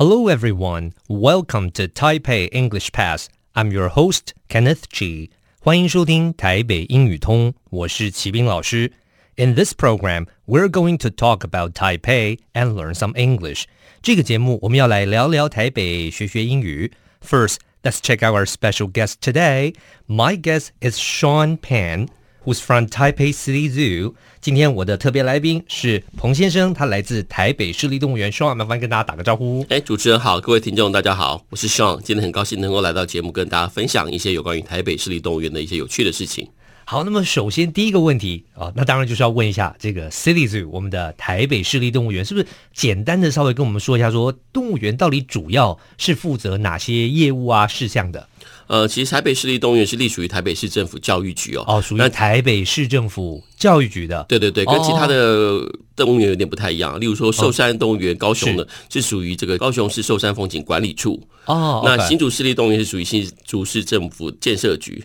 Hello, everyone. Welcome to Taipei English Pass. I'm your host, Kenneth Chi. 欢迎收听台北英语通，我是齐斌老师。In this program, we're going to talk about Taipei and learn some English. 这个节目我们要来聊聊台北，学学英语。First, let's check out our special guest today. My guest is Sean Pan. Who's from Taipei City Zoo？今天我的特别来宾是彭先生，他来自台北市立动物园。Sean，麻烦跟大家打个招呼。哎，主持人好，各位听众大家好，我是 Sean，今天很高兴能够来到节目，跟大家分享一些有关于台北市立动物园的一些有趣的事情。好，那么首先第一个问题啊，那当然就是要问一下这个 City Zoo，我们的台北市立动物园，是不是简单的稍微跟我们说一下说，说动物园到底主要是负责哪些业务啊事项的？呃，其实台北市立动物园是隶属于台北市政府教育局哦。哦，属于台北市政府教育局的。对对对，跟其他的动物园有点不太一样。哦、例如说寿山动物园，高雄的是属于这个高雄市寿山风景管理处。哦，那新竹市立动物园是属于新竹市政府建设局。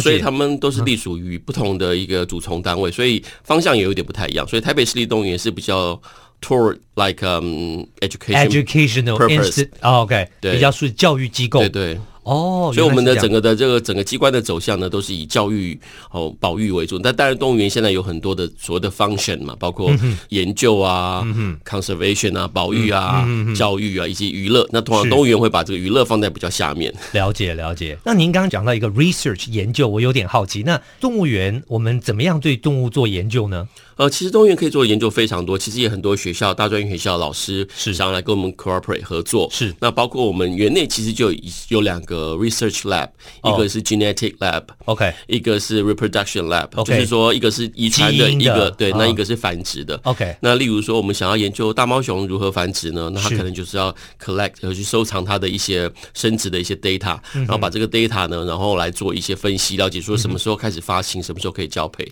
所以他们都是隶属于不同的一个主从单位，所以方向也有点不太一样。所以台北市立动物园是比较 toward like um education educational purpose。哦，OK，对，比较是教育机构。对对。哦，所以我们的整个的这个整个机关的走向呢，都是以教育哦保育为主。那当然，动物园现在有很多的所谓的 function 嘛，包括研究啊、嗯、conservation 啊、保育啊、嗯、教育啊以及娱乐。那通常动物园会把这个娱乐放在比较下面。了解了解。那您刚刚讲到一个 research 研究，我有点好奇。那动物园我们怎么样对动物做研究呢？呃，其实动物园可以做的研究非常多，其实也很多学校、大专院学校老师是。想要来跟我们 cooperate 合作。是，那包括我们园内其实就有有两个 research lab，、哦、一个是 genetic lab，OK，、okay、一个是 reproduction lab，、okay、就是说一个是遗传的，一个对，那一个是繁殖的。OK，、哦、那例如说我们想要研究大猫熊如何繁殖呢？那它可能就是要 collect 和去收藏它的一些生殖的一些 data，、嗯、然后把这个 data 呢，然后来做一些分析，了解说什么时候开始发情，嗯、什么时候可以交配。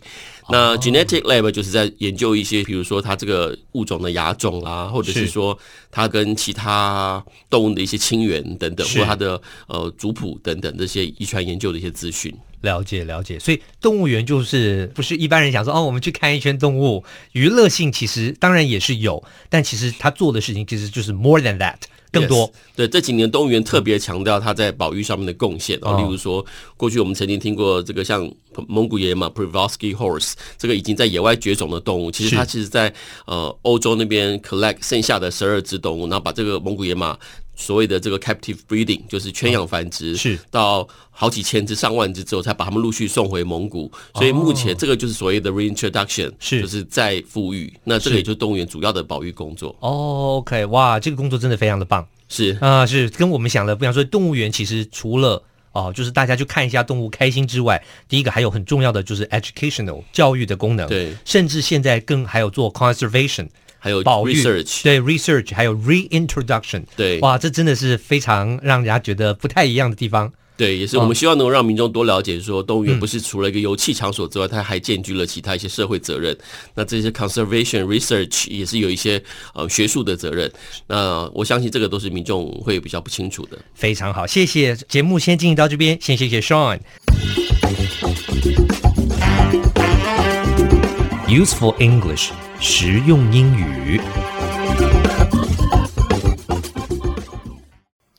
那 genetic lab 就是在研究一些，比如说它这个物种的亚种啊，或者是说它跟其他动物的一些亲缘等等，或它的呃族谱等等这些遗传研究的一些资讯。了解了解，所以动物园就是不是一般人想说哦，我们去看一圈动物，娱乐性其实当然也是有，但其实他做的事情其实就是 more than that。更多。Yes, 对，这几年动物园特别强调它在保育上面的贡献啊，例如说过去我们曾经听过这个像蒙古野马 Prejvalsky horse，这个已经在野外绝种的动物，其实它其实在呃欧洲那边 collect 剩下的十二只动物，然后把这个蒙古野马所谓的这个 captive breeding 就是圈养繁殖，是到好几千只上万只之后，才把它们陆续送回蒙古，所以目前这个就是所谓的 reintroduction，是就是再复育，那这个也就是动物园主要的保育工作。哦，OK，哇，这个工作真的非常的棒。是啊，是跟我们想的不一样。所以动物园其实除了哦，就是大家去看一下动物开心之外，第一个还有很重要的就是 educational 教育的功能。对，甚至现在更还有做 conservation，还有保育，对 research，还有 reintroduction。对，哇，这真的是非常让人家觉得不太一样的地方。对，也是我们希望能够让民众多了解，说动物园不是除了一个游憩场所之外，它还兼具了其他一些社会责任。那这些 conservation research 也是有一些呃学术的责任。那我相信这个都是民众会比较不清楚的。非常好，谢谢。节目先进行到这边，先谢谢 Sean。Useful English，实用英语。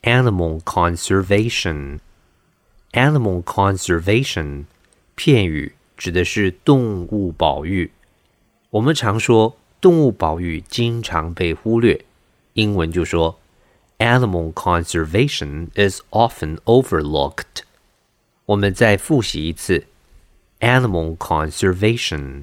Animal conservation。Animal conservation 片语指的是动物保育。我们常说动物保育经常被忽略，英文就说 Animal conservation is often overlooked。我们再复习一次 Animal conservation。